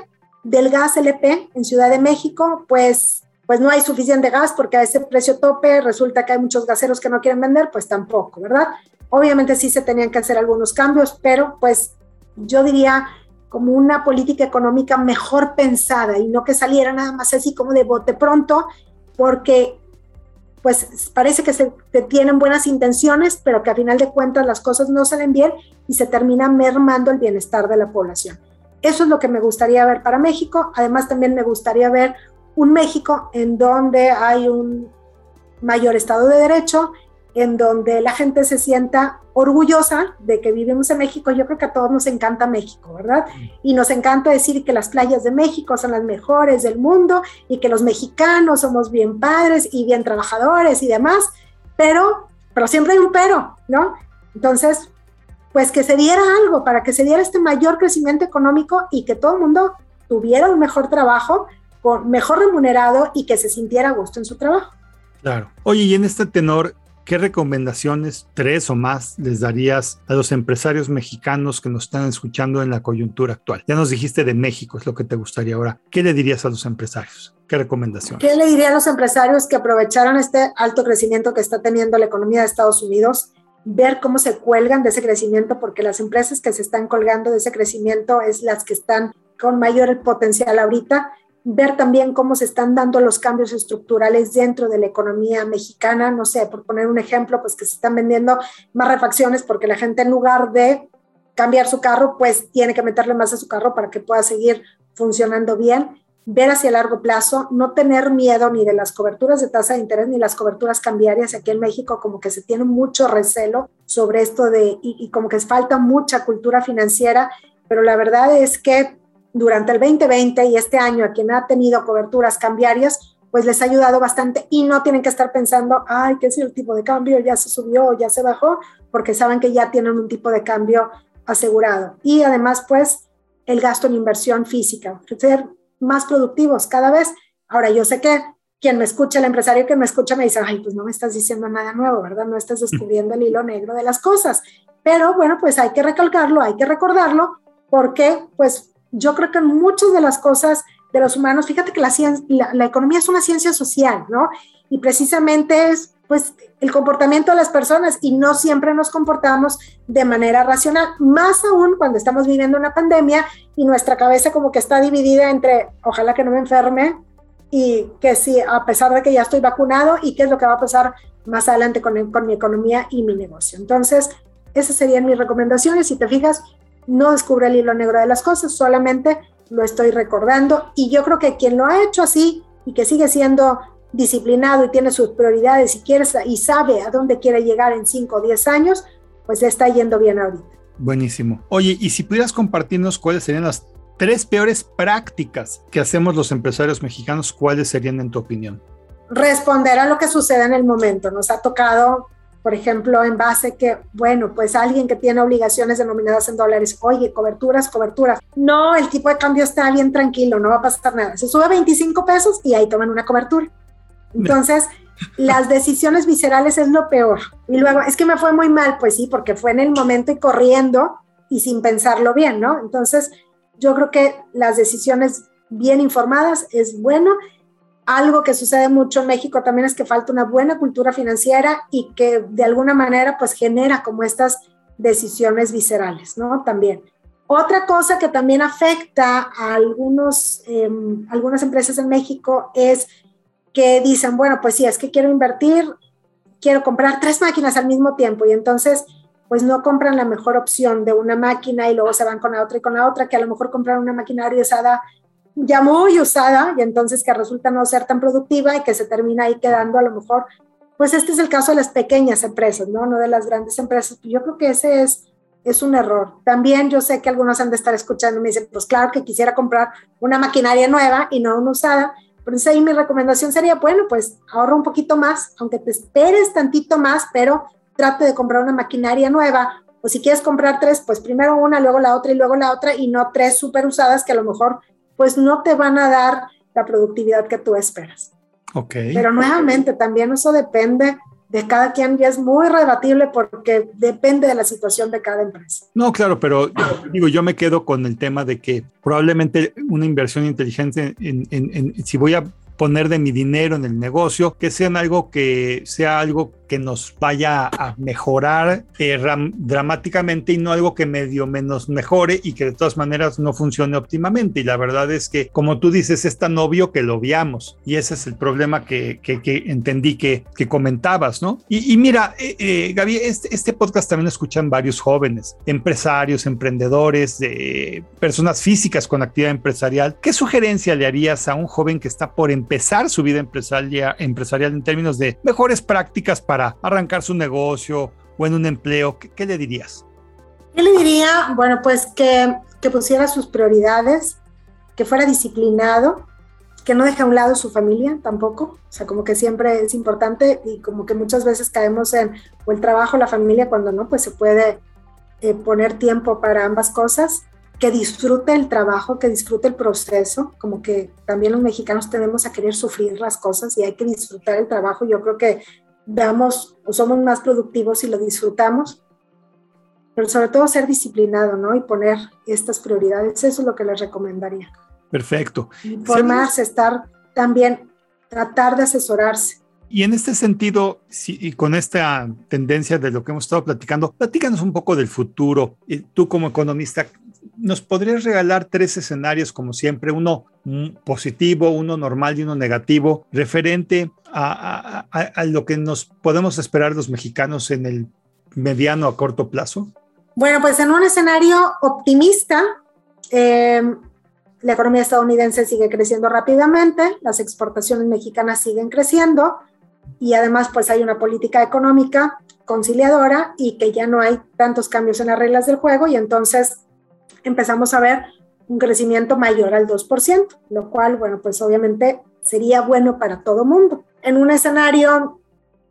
del gas LP en Ciudad de México, pues, pues no hay suficiente gas porque a ese precio tope resulta que hay muchos gaseros que no quieren vender, pues tampoco, ¿verdad? Obviamente sí se tenían que hacer algunos cambios, pero pues yo diría como una política económica mejor pensada y no que saliera nada más así como de bote pronto, porque pues parece que se tienen buenas intenciones, pero que a final de cuentas las cosas no salen bien y se termina mermando el bienestar de la población. Eso es lo que me gustaría ver para México. Además, también me gustaría ver un México en donde hay un mayor Estado de Derecho, en donde la gente se sienta orgullosa de que vivimos en México. Yo creo que a todos nos encanta México, ¿verdad? Y nos encanta decir que las playas de México son las mejores del mundo y que los mexicanos somos bien padres y bien trabajadores y demás, pero, pero siempre hay un pero, ¿no? Entonces, pues que se diera algo para que se diera este mayor crecimiento económico y que todo el mundo tuviera un mejor trabajo, con mejor remunerado y que se sintiera a gusto en su trabajo. Claro. Oye, y en este tenor, ¿qué recomendaciones, tres o más, les darías a los empresarios mexicanos que nos están escuchando en la coyuntura actual? Ya nos dijiste de México, es lo que te gustaría ahora. ¿Qué le dirías a los empresarios? ¿Qué recomendaciones? ¿Qué le diría a los empresarios que aprovecharon este alto crecimiento que está teniendo la economía de Estados Unidos? ver cómo se cuelgan de ese crecimiento, porque las empresas que se están colgando de ese crecimiento es las que están con mayor potencial ahorita ver también cómo se están dando los cambios estructurales dentro de la economía mexicana, no sé, por poner un ejemplo, pues que se están vendiendo más refacciones porque la gente en lugar de cambiar su carro, pues tiene que meterle más a su carro para que pueda seguir funcionando bien, ver hacia largo plazo, no tener miedo ni de las coberturas de tasa de interés ni las coberturas cambiarias. Aquí en México como que se tiene mucho recelo sobre esto de, y, y como que falta mucha cultura financiera, pero la verdad es que durante el 2020 y este año a quien ha tenido coberturas cambiarias, pues les ha ayudado bastante y no tienen que estar pensando, ay, ¿qué es el tipo de cambio? Ya se subió ya se bajó, porque saben que ya tienen un tipo de cambio asegurado. Y además, pues, el gasto en inversión física, ser más productivos cada vez. Ahora, yo sé que quien me escucha, el empresario que me escucha, me dice, ay, pues no me estás diciendo nada nuevo, ¿verdad? No estás descubriendo el hilo negro de las cosas. Pero bueno, pues hay que recalcarlo, hay que recordarlo, porque pues yo creo que muchas de las cosas de los humanos, fíjate que la, la, economía es una ciencia social, ¿no? Y precisamente es pues el comportamiento de las personas y no siempre nos comportamos de manera racional, más aún cuando estamos viviendo una pandemia y nuestra cabeza como que está dividida entre ojalá que no me enferme y que sí, a pesar de que ya estoy vacunado y qué es lo que va a pasar más adelante con, con mi economía y mi negocio. Entonces, esas serían mis recomendaciones. Si te fijas, no descubre el hilo negro de las cosas, solamente lo estoy recordando y yo creo que quien lo ha hecho así y que sigue siendo disciplinado y tiene sus prioridades y, quiere, y sabe a dónde quiere llegar en 5 o 10 años, pues está yendo bien ahorita. Buenísimo. Oye, y si pudieras compartirnos cuáles serían las tres peores prácticas que hacemos los empresarios mexicanos, ¿cuáles serían en tu opinión? Responder a lo que sucede en el momento. Nos ha tocado por ejemplo, en base que, bueno, pues alguien que tiene obligaciones denominadas en dólares, oye, coberturas, coberturas. No, el tipo de cambio está bien tranquilo, no va a pasar nada. Se sube a 25 pesos y ahí toman una cobertura. Entonces, las decisiones viscerales es lo peor. Y luego, es que me fue muy mal, pues sí, porque fue en el momento y corriendo y sin pensarlo bien, ¿no? Entonces, yo creo que las decisiones bien informadas es bueno algo que sucede mucho en México también es que falta una buena cultura financiera y que de alguna manera pues genera como estas decisiones viscerales, ¿no? También. Otra cosa que también afecta a algunos, em, algunas empresas en México es que dicen, bueno, pues sí, es que quiero invertir, quiero comprar tres máquinas al mismo tiempo y entonces pues no compran la mejor opción de una máquina y luego se van con la otra y con la otra, que a lo mejor comprar una maquinaria usada ya muy usada y entonces que resulta no ser tan productiva y que se termina ahí quedando a lo mejor pues este es el caso de las pequeñas empresas, ¿no? No de las grandes empresas. Yo creo que ese es, es un error. También yo sé que algunos han de estar escuchando y me dicen, pues claro que quisiera comprar una maquinaria nueva y no una usada. Pero ahí mi recomendación sería, bueno, pues ahorra un poquito más, aunque te esperes tantito más, pero trate de comprar una maquinaria nueva. O si quieres comprar tres, pues primero una, luego la otra y luego la otra, y no tres súper usadas que a lo mejor pues no te van a dar la productividad que tú esperas. Pero nuevamente también eso depende de cada quien y es muy rebatible porque depende de la situación de cada empresa. No, claro, pero digo, yo me quedo con el tema de que probablemente una inversión inteligente en si voy a poner de mi dinero en el negocio, que sean algo que sea algo que nos vaya a mejorar eh, dramáticamente y no algo que medio menos mejore y que de todas maneras no funcione óptimamente. Y la verdad es que, como tú dices, es tan obvio que lo veamos. Y ese es el problema que, que, entendí que, que, comentabas, ¿no? Y, mira, eh, eh, Gaby, este, este, podcast también lo escuchan varios jóvenes, empresarios, emprendedores, de personas físicas con actividad empresarial. ¿Qué sugerencia le harías a un joven que está por empezar su vida empresarial, empresarial en términos de mejores prácticas para para arrancar su negocio o en un empleo, ¿qué, le dirías? Yo le diría, bueno, pues que, que pusiera sus prioridades, que fuera disciplinado, que no deje a un lado su familia tampoco, o sea, como que siempre es importante y como que muchas veces caemos en o el trabajo, la familia, cuando no, pues se puede eh, poner tiempo para ambas cosas, que disfrute el trabajo, que disfrute el proceso, como que también los mexicanos tenemos a querer sufrir las cosas y hay que disfrutar el trabajo, yo creo que veamos o somos más productivos y lo disfrutamos, pero sobre todo ser disciplinado, ¿no? Y poner estas prioridades, eso es lo que les recomendaría. Perfecto. Informarse, estar también, tratar de asesorarse. Y en este sentido, y con esta tendencia de lo que hemos estado platicando, platícanos un poco del futuro. Tú como economista, ¿nos podrías regalar tres escenarios, como siempre, uno positivo, uno normal y uno negativo, referente a, lo que nos podemos esperar los mexicanos en el mediano a corto plazo? Bueno, pues en un escenario optimista, eh, la economía estadounidense sigue creciendo rápidamente, las exportaciones mexicanas siguen creciendo y además pues hay una política económica conciliadora y que ya no hay tantos cambios en las reglas del juego y entonces empezamos a ver un crecimiento mayor al 2%, lo cual, bueno, pues obviamente sería bueno para todo mundo. En un escenario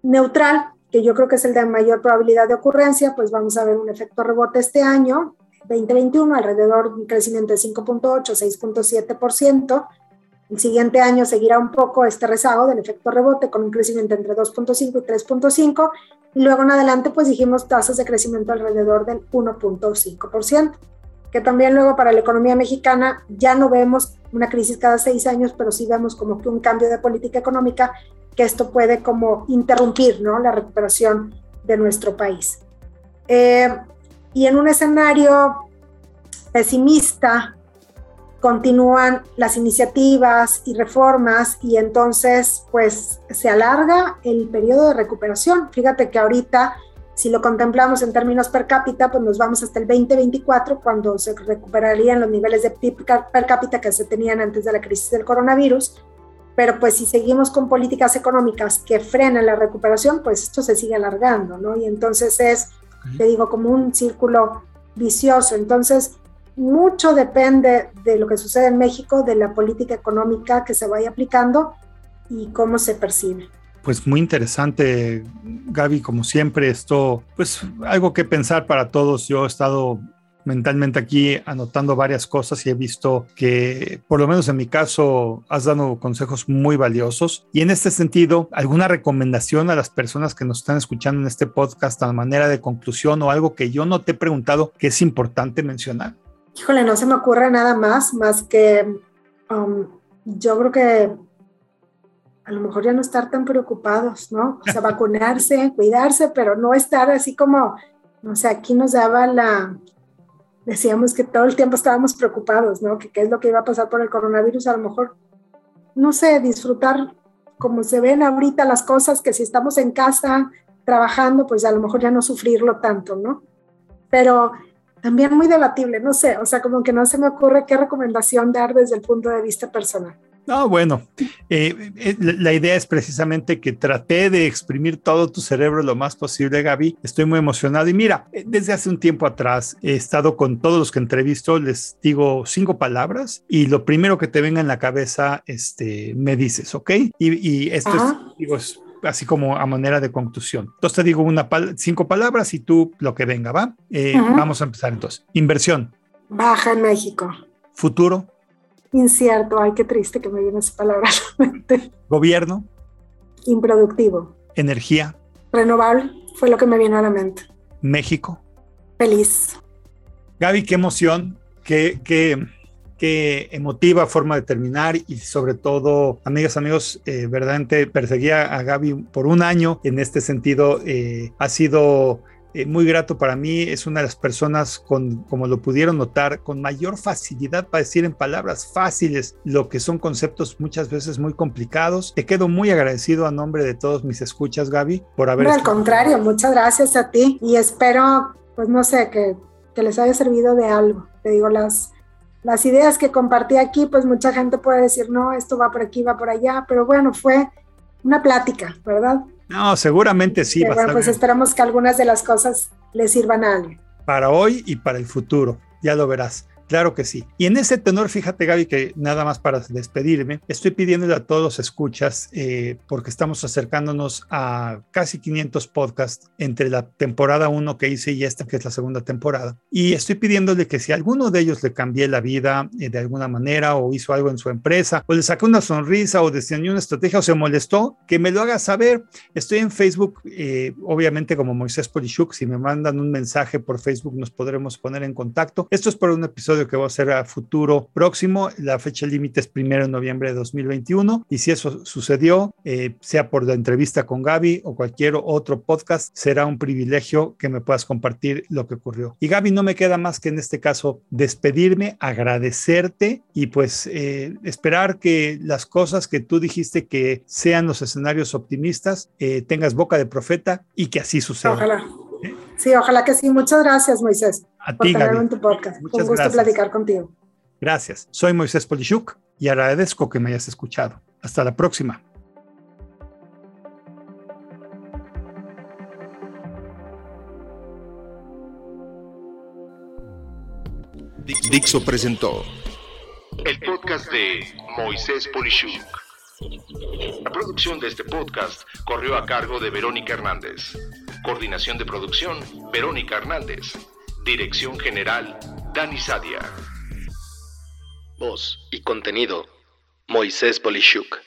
neutral, que yo creo que es el de mayor probabilidad de ocurrencia, pues vamos a ver un efecto rebote este año, 2021, alrededor de un crecimiento de 5.8, 6.7%. El siguiente año seguirá un poco este rezago del efecto rebote con un crecimiento entre 2.5 y 3.5 y luego en adelante pues dijimos tasas de crecimiento alrededor del 1.5% que también luego para la economía mexicana ya no vemos una crisis cada seis años, pero sí vemos como que un cambio de política económica, que esto puede como interrumpir ¿no? la recuperación de nuestro país. Eh, y en un escenario pesimista, continúan las iniciativas y reformas y entonces pues se alarga el periodo de recuperación. Fíjate que ahorita si lo contemplamos en términos per cápita, pues nos vamos hasta el 2024, cuando se recuperarían los niveles de PIB per cápita que se tenían antes de la crisis del coronavirus. Pero pues si seguimos con políticas económicas que frenan la recuperación, pues esto se sigue alargando, ¿no? Y entonces es, te digo, como un círculo vicioso. Entonces, mucho depende de lo que sucede en México, de la política económica que se vaya aplicando y cómo se percibe pues muy interesante, Gaby, como siempre, esto, pues algo que pensar para todos. Yo he estado mentalmente aquí anotando varias cosas y he visto que, por lo menos en mi caso, has dado consejos muy valiosos. Y en este sentido, ¿alguna recomendación a las personas que nos están escuchando en este podcast a manera de conclusión o algo que yo no te he preguntado que es importante mencionar? Híjole, no se me ocurre nada más, más que um, yo creo que a lo mejor ya no estar tan preocupados, ¿no? O sea, vacunarse, cuidarse, pero no estar así como, no sé, aquí nos daba la, decíamos que todo el tiempo estábamos preocupados, ¿no? Que qué es lo que iba a pasar por el coronavirus, a lo mejor, no sé, disfrutar como se ven ahorita las cosas, que si estamos en casa trabajando, pues a lo mejor ya no sufrirlo tanto, ¿no? Pero también muy debatible, no sé, o sea, como que no se me ocurre qué recomendación dar desde el punto de vista personal. No, bueno, eh, eh, la idea es precisamente que traté de exprimir todo tu cerebro lo más posible, Gaby. Estoy muy emocionado. Y mira, eh, desde hace un tiempo atrás he estado con todos los que entrevisto, les digo cinco palabras y lo primero que te venga en la cabeza, este, me dices, ¿ok? Y, esto es, digo, así como a manera de conclusión. Entonces te digo una cinco palabras y tú lo que venga, ¿va? Vamos a empezar entonces. Inversión. Baja en México. Futuro Incierto, ay, qué triste que me viene esa palabra Gobierno. Improductivo. Energía. Renovable, fue lo que me vino a la mente. México. Feliz. Gaby, qué emoción, qué, qué, qué emotiva forma de terminar y sobre todo, amigas, amigos, eh, verdaderamente perseguía a Gaby por un año en este sentido. Eh, ha sido eh, muy grato para mí. Es una de las personas con, como lo pudieron notar, con mayor facilidad para decir en palabras fáciles lo que son conceptos muchas veces muy complicados. Te quedo muy agradecido a nombre de todos mis escuchas, Gaby, por haber. al contrario, muchas gracias a ti y espero, pues no sé, que, que les haya servido de algo. Te digo, las, las ideas que compartí aquí, pues mucha gente puede decir, no, esto va por aquí, va por allá, pero bueno, fue una plática, ¿verdad? No, seguramente sí. bueno, pues esperamos que algunas de las cosas le sirvan a alguien. Para hoy y para el futuro, ya lo verás. Claro que sí. Y en ese tenor, fíjate Gaby, que nada más para despedirme, estoy pidiéndole a todos escuchas, eh, porque estamos acercándonos a casi 500 podcasts entre la temporada 1 que hice y esta que es la segunda temporada. Y estoy pidiéndole que si alguno de ellos le cambié la vida eh, de alguna manera o hizo algo en su empresa o le sacó una sonrisa o diseñó una estrategia o se molestó, que me lo haga saber. Estoy en Facebook, eh, obviamente como Moisés Polishuk. Si me mandan un mensaje por Facebook nos podremos poner en contacto. Esto es por un episodio que va a ser a futuro próximo. La fecha límite es primero de noviembre de 2021 y si eso sucedió, eh, sea por la entrevista con Gaby o cualquier otro podcast, será un privilegio que me puedas compartir lo que ocurrió. Y Gaby, no me queda más que en este caso despedirme, agradecerte y pues eh, esperar que las cosas que tú dijiste que sean los escenarios optimistas, eh, tengas boca de profeta y que así suceda. Ojalá. Sí, ojalá que sí. Muchas gracias, Moisés. A por ti, tenerme en tu podcast. Muchas Un gusto platicar contigo. Gracias. Soy Moisés Polishuk y agradezco que me hayas escuchado. Hasta la próxima. Dixo presentó el podcast de Moisés Polishuk. La producción de este podcast corrió a cargo de Verónica Hernández. Coordinación de producción, Verónica Hernández. Dirección General, Dani Sadia. Voz y contenido, Moisés Polishuk.